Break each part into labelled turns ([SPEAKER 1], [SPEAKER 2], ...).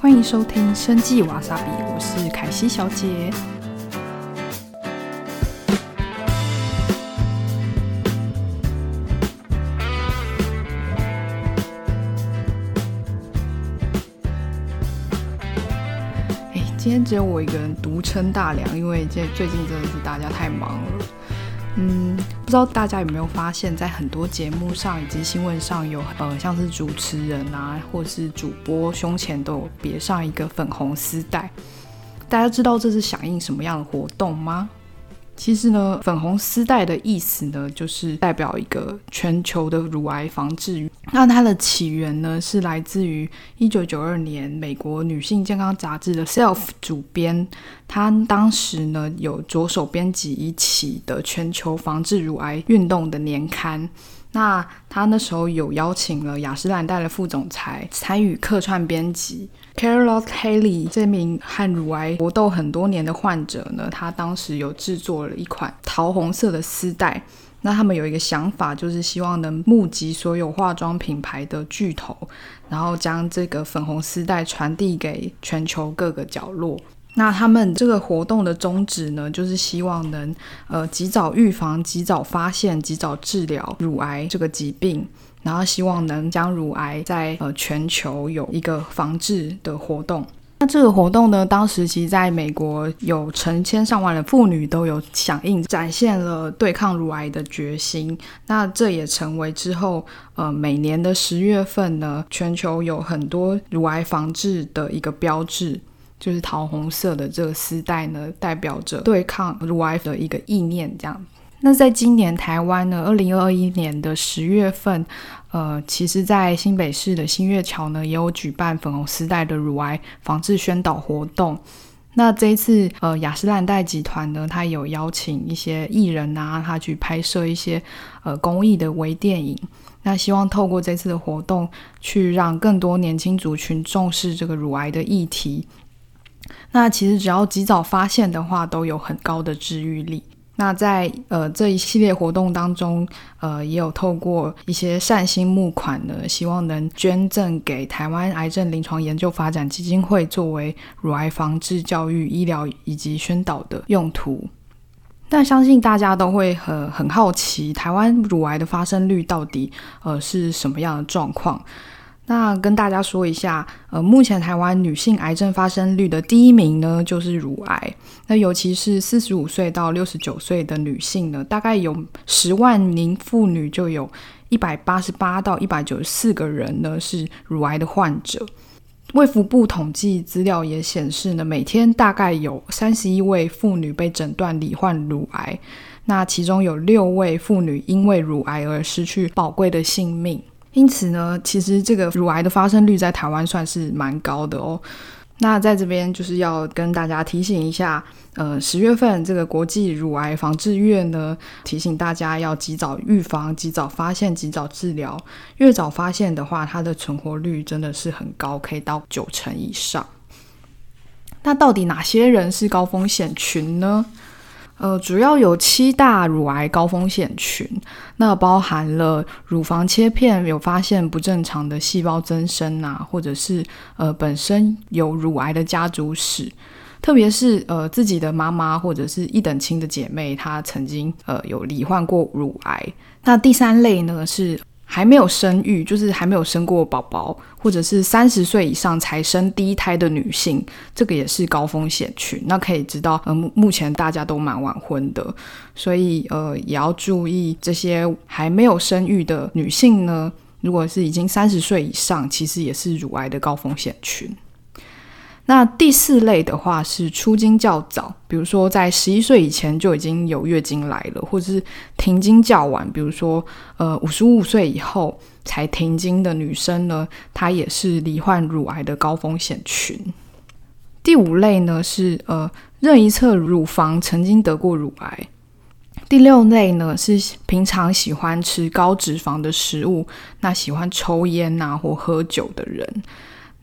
[SPEAKER 1] 欢迎收听《生计瓦萨比》，我是凯西小姐。哎，今天只有我一个人独撑大梁，因为这最近真的是大家太忙了。嗯，不知道大家有没有发现，在很多节目上以及新闻上有，呃，像是主持人啊，或是主播胸前都有别上一个粉红丝带。大家知道这是响应什么样的活动吗？其实呢，粉红丝带的意思呢，就是代表一个全球的乳癌防治。那它的起源呢，是来自于一九九二年美国女性健康杂志的《Self》主编，他当时呢有着手编辑一起的全球防治乳癌运动的年刊。那他那时候有邀请了雅诗兰黛的副总裁参与客串编辑。Carol Haley 这名和乳癌搏斗很多年的患者呢，他当时有制作了一款桃红色的丝带。那他们有一个想法，就是希望能募集所有化妆品牌的巨头，然后将这个粉红丝带传递给全球各个角落。那他们这个活动的宗旨呢，就是希望能呃及早预防、及早发现、及早治疗乳癌这个疾病，然后希望能将乳癌在呃全球有一个防治的活动。那这个活动呢，当时其实在美国有成千上万的妇女都有响应，展现了对抗乳癌的决心。那这也成为之后呃每年的十月份呢，全球有很多乳癌防治的一个标志。就是桃红色的这个丝带呢，代表着对抗乳癌的一个意念。这样，那在今年台湾呢，二零二一年的十月份，呃，其实，在新北市的新月桥呢，也有举办粉红丝带的乳癌防治宣导活动。那这一次，呃，雅诗兰黛集团呢，它有邀请一些艺人啊，他去拍摄一些呃公益的微电影。那希望透过这次的活动，去让更多年轻族群重视这个乳癌的议题。那其实只要及早发现的话，都有很高的治愈力。那在呃这一系列活动当中，呃也有透过一些善心募款呢，希望能捐赠给台湾癌症临床研究发展基金会，作为乳癌防治教育、医疗以及宣导的用途。但相信大家都会很很好奇，台湾乳癌的发生率到底呃是什么样的状况？那跟大家说一下，呃，目前台湾女性癌症发生率的第一名呢，就是乳癌。那尤其是四十五岁到六十九岁的女性呢，大概有十万名妇女，就有一百八十八到一百九十四个人呢是乳癌的患者。卫福部统计资料也显示呢，每天大概有三十一位妇女被诊断罹患乳癌，那其中有六位妇女因为乳癌而失去宝贵的性命。因此呢，其实这个乳癌的发生率在台湾算是蛮高的哦。那在这边就是要跟大家提醒一下，呃，十月份这个国际乳癌防治月呢，提醒大家要及早预防、及早发现、及早治疗。越早发现的话，它的存活率真的是很高，可以到九成以上。那到底哪些人是高风险群呢？呃，主要有七大乳癌高风险群，那包含了乳房切片有发现不正常的细胞增生啊，或者是呃本身有乳癌的家族史，特别是呃自己的妈妈或者是一等亲的姐妹，她曾经呃有罹患过乳癌。那第三类呢是。还没有生育，就是还没有生过宝宝，或者是三十岁以上才生第一胎的女性，这个也是高风险群。那可以知道，呃，目前大家都蛮晚婚的，所以呃，也要注意这些还没有生育的女性呢。如果是已经三十岁以上，其实也是乳癌的高风险群。那第四类的话是出经较早，比如说在十一岁以前就已经有月经来了，或者是停经较晚，比如说呃五十五岁以后才停经的女生呢，她也是罹患乳癌的高风险群。第五类呢是呃任一侧乳房曾经得过乳癌。第六类呢是平常喜欢吃高脂肪的食物，那喜欢抽烟呐或喝酒的人。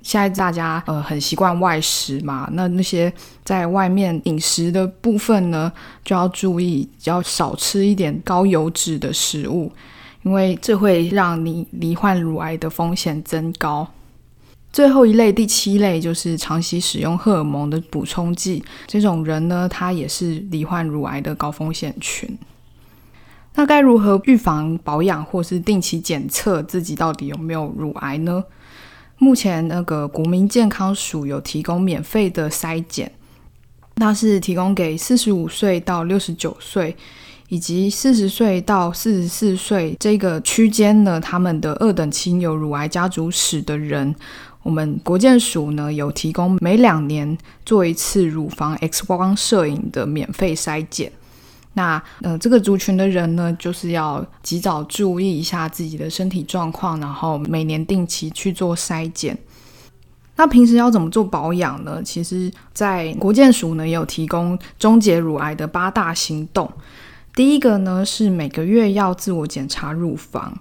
[SPEAKER 1] 现在大家呃很习惯外食嘛，那那些在外面饮食的部分呢，就要注意，要少吃一点高油脂的食物，因为这会让你罹患乳癌的风险增高。最后一类，第七类就是长期使用荷尔蒙的补充剂，这种人呢，他也是罹患乳癌的高风险群。那该如何预防、保养或是定期检测自己到底有没有乳癌呢？目前那个国民健康署有提供免费的筛检，那是提供给四十五岁到六十九岁，以及四十岁到四十四岁这个区间呢，他们的二等亲有乳癌家族史的人。我们国健署呢有提供每两年做一次乳房 X 光摄影的免费筛检。那呃，这个族群的人呢，就是要及早注意一下自己的身体状况，然后每年定期去做筛检。那平时要怎么做保养呢？其实，在国健署呢也有提供终结乳癌的八大行动。第一个呢是每个月要自我检查乳房。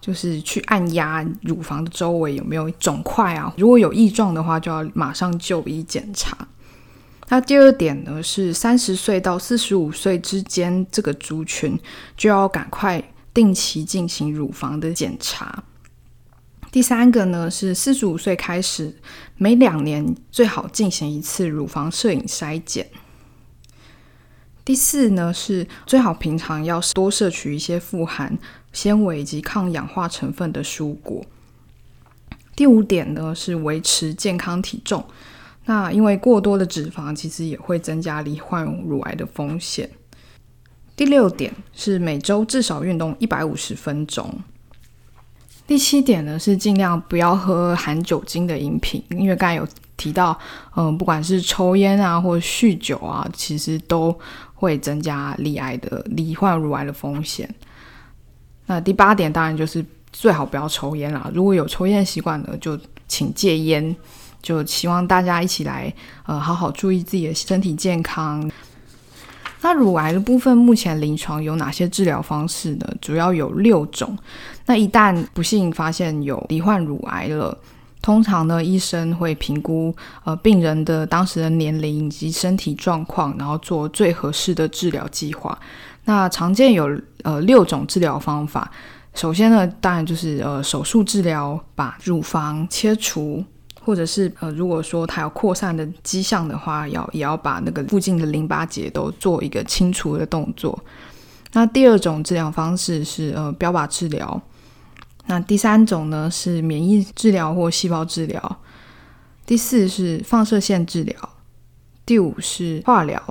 [SPEAKER 1] 就是去按压乳房的周围有没有肿块啊？如果有异状的话，就要马上就医检查。那第二点呢，是三十岁到四十五岁之间这个族群就要赶快定期进行乳房的检查。第三个呢，是四十五岁开始每两年最好进行一次乳房摄影筛检。第四呢，是最好平常要多摄取一些富含。纤维以及抗氧化成分的蔬果。第五点呢是维持健康体重。那因为过多的脂肪其实也会增加罹患乳癌的风险。第六点是每周至少运动一百五十分钟。第七点呢是尽量不要喝含酒精的饮品，因为刚才有提到，嗯，不管是抽烟啊或酗酒啊，其实都会增加罹癌的罹患乳癌的风险。那第八点当然就是最好不要抽烟啦。如果有抽烟习惯的，就请戒烟。就希望大家一起来，呃，好好注意自己的身体健康。那乳癌的部分，目前临床有哪些治疗方式呢？主要有六种。那一旦不幸发现有罹患乳癌了，通常呢，医生会评估呃病人的当时的年龄以及身体状况，然后做最合适的治疗计划。那常见有呃六种治疗方法。首先呢，当然就是呃手术治疗，把乳房切除，或者是呃如果说它有扩散的迹象的话，要也要把那个附近的淋巴结都做一个清除的动作。那第二种治疗方式是呃标靶治疗。那第三种呢是免疫治疗或细胞治疗。第四是放射线治疗。第五是化疗。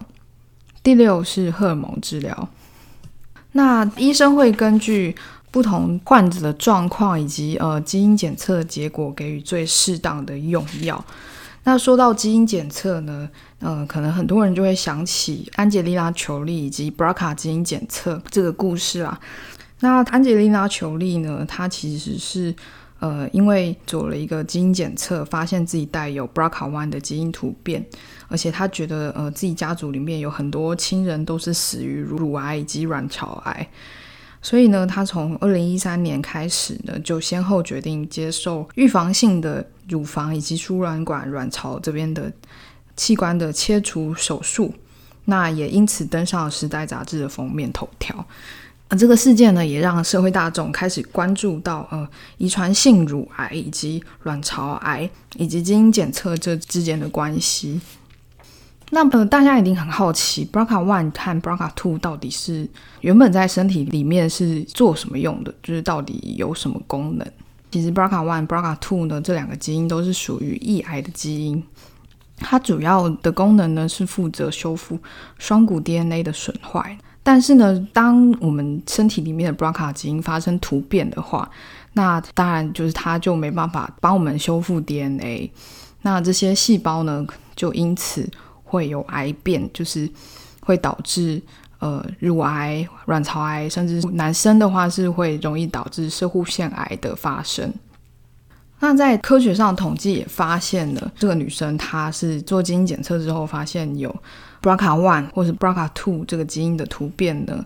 [SPEAKER 1] 第六是荷尔蒙治疗。那医生会根据不同患者的状况以及呃基因检测的结果给予最适当的用药。那说到基因检测呢，呃，可能很多人就会想起安吉丽娜·裘丽以及 BRCA 基因检测这个故事啊。那安吉丽娜·裘丽呢，她其实是呃因为做了一个基因检测，发现自己带有 BRCA one 的基因突变。而且他觉得，呃，自己家族里面有很多亲人都是死于乳癌以及卵巢癌，所以呢，他从二零一三年开始呢，就先后决定接受预防性的乳房以及输卵管、卵巢这边的器官的切除手术，那也因此登上了《时代》杂志的封面头条。啊这个事件呢，也让社会大众开始关注到，呃，遗传性乳癌以及卵巢癌以及基因检测这之间的关系。那呃，大家一定很好奇，BRCA one 和 BRCA two 到底是原本在身体里面是做什么用的？就是到底有什么功能？其实 BRCA one、BRCA two 呢，这两个基因都是属于抑癌的基因，它主要的功能呢是负责修复双股 DNA 的损坏。但是呢，当我们身体里面的 BRCA 基因发生突变的话，那当然就是它就没办法帮我们修复 DNA，那这些细胞呢就因此。会有癌变，就是会导致呃乳癌、卵巢癌，甚至男生的话是会容易导致射护腺癌的发生。那在科学上统计也发现了，这个女生她是做基因检测之后发现有 BRCA one 或是 BRCA two 这个基因的突变呢。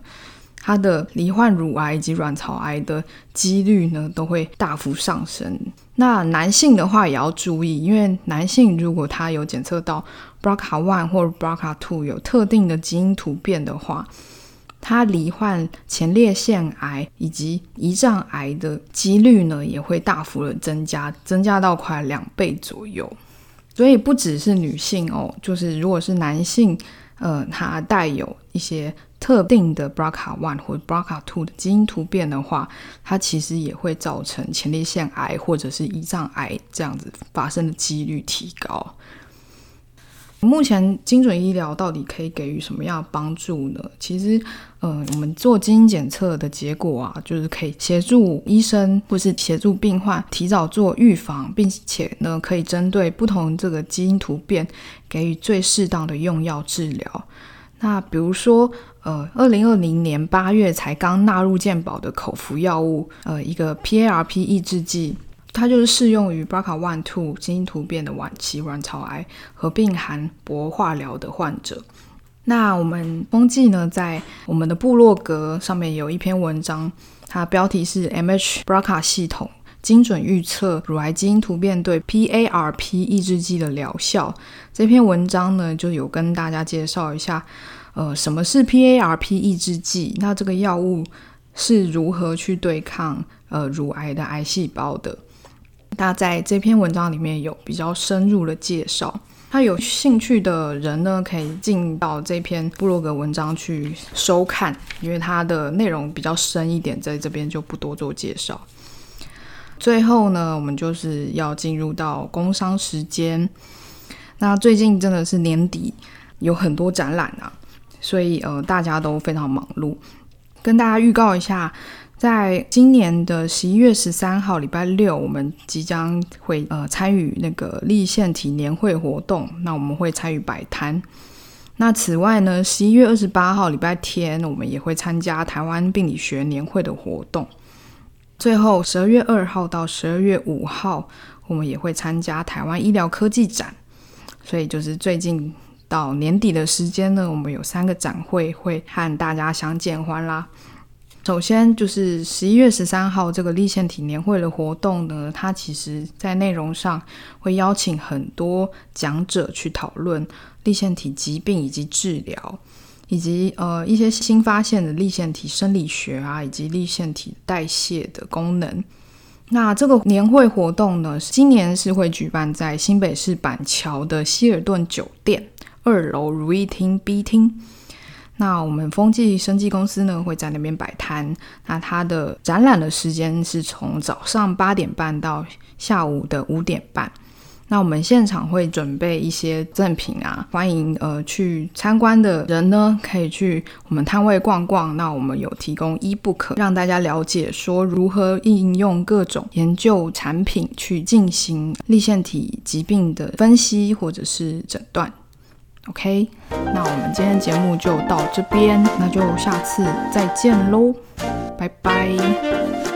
[SPEAKER 1] 它的罹患乳癌以及卵巢癌的几率呢，都会大幅上升。那男性的话也要注意，因为男性如果他有检测到 BRCA one 或者 BRCA two 有特定的基因突变的话，他罹患前列腺癌以及胰脏癌的几率呢，也会大幅的增加，增加到快两倍左右。所以不只是女性哦，就是如果是男性，呃，他带有一些特定的 BRCA1 或 BRCA2 的基因突变的话，它其实也会造成前列腺癌或者是胰脏癌这样子发生的几率提高。目前精准医疗到底可以给予什么样的帮助呢？其实，呃，我们做基因检测的结果啊，就是可以协助医生或是协助病患提早做预防，并且呢，可以针对不同这个基因突变给予最适当的用药治疗。那比如说，呃，二零二零年八月才刚纳入健保的口服药物，呃，一个 PARP 抑制剂。它就是适用于 BRCA1、2基因突变的晚期卵巢癌合并含铂化疗的患者。那我们风纪呢，在我们的部落格上面有一篇文章，它标题是 MH BRCA 系统精准预测乳癌基因突变对 PARP 抑制剂的疗效。这篇文章呢，就有跟大家介绍一下，呃，什么是 PARP 抑制剂？那这个药物是如何去对抗呃乳癌的癌细胞的？那在这篇文章里面有比较深入的介绍，他有兴趣的人呢，可以进到这篇布洛格文章去收看，因为它的内容比较深一点，在这边就不多做介绍。最后呢，我们就是要进入到工商时间。那最近真的是年底，有很多展览啊，所以呃，大家都非常忙碌。跟大家预告一下。在今年的十一月十三号，礼拜六，我们即将会呃参与那个立腺体年会活动。那我们会参与摆摊。那此外呢，十一月二十八号，礼拜天，我们也会参加台湾病理学年会的活动。最后，十二月二号到十二月五号，我们也会参加台湾医疗科技展。所以，就是最近到年底的时间呢，我们有三个展会会和大家相见欢啦。首先就是十一月十三号这个立腺体年会的活动呢，它其实在内容上会邀请很多讲者去讨论立腺体疾病以及治疗，以及呃一些新发现的立腺体生理学啊，以及立腺体代谢的功能。那这个年会活动呢，今年是会举办在新北市板桥的希尔顿酒店二楼如意厅 B 厅。那我们风纪生技公司呢会在那边摆摊，那它的展览的时间是从早上八点半到下午的五点半。那我们现场会准备一些赠品啊，欢迎呃去参观的人呢可以去我们摊位逛逛。那我们有提供 ebook 让大家了解说如何应用各种研究产品去进行立腺体疾病的分析或者是诊断。OK，那我们今天节目就到这边，那就下次再见喽，拜拜。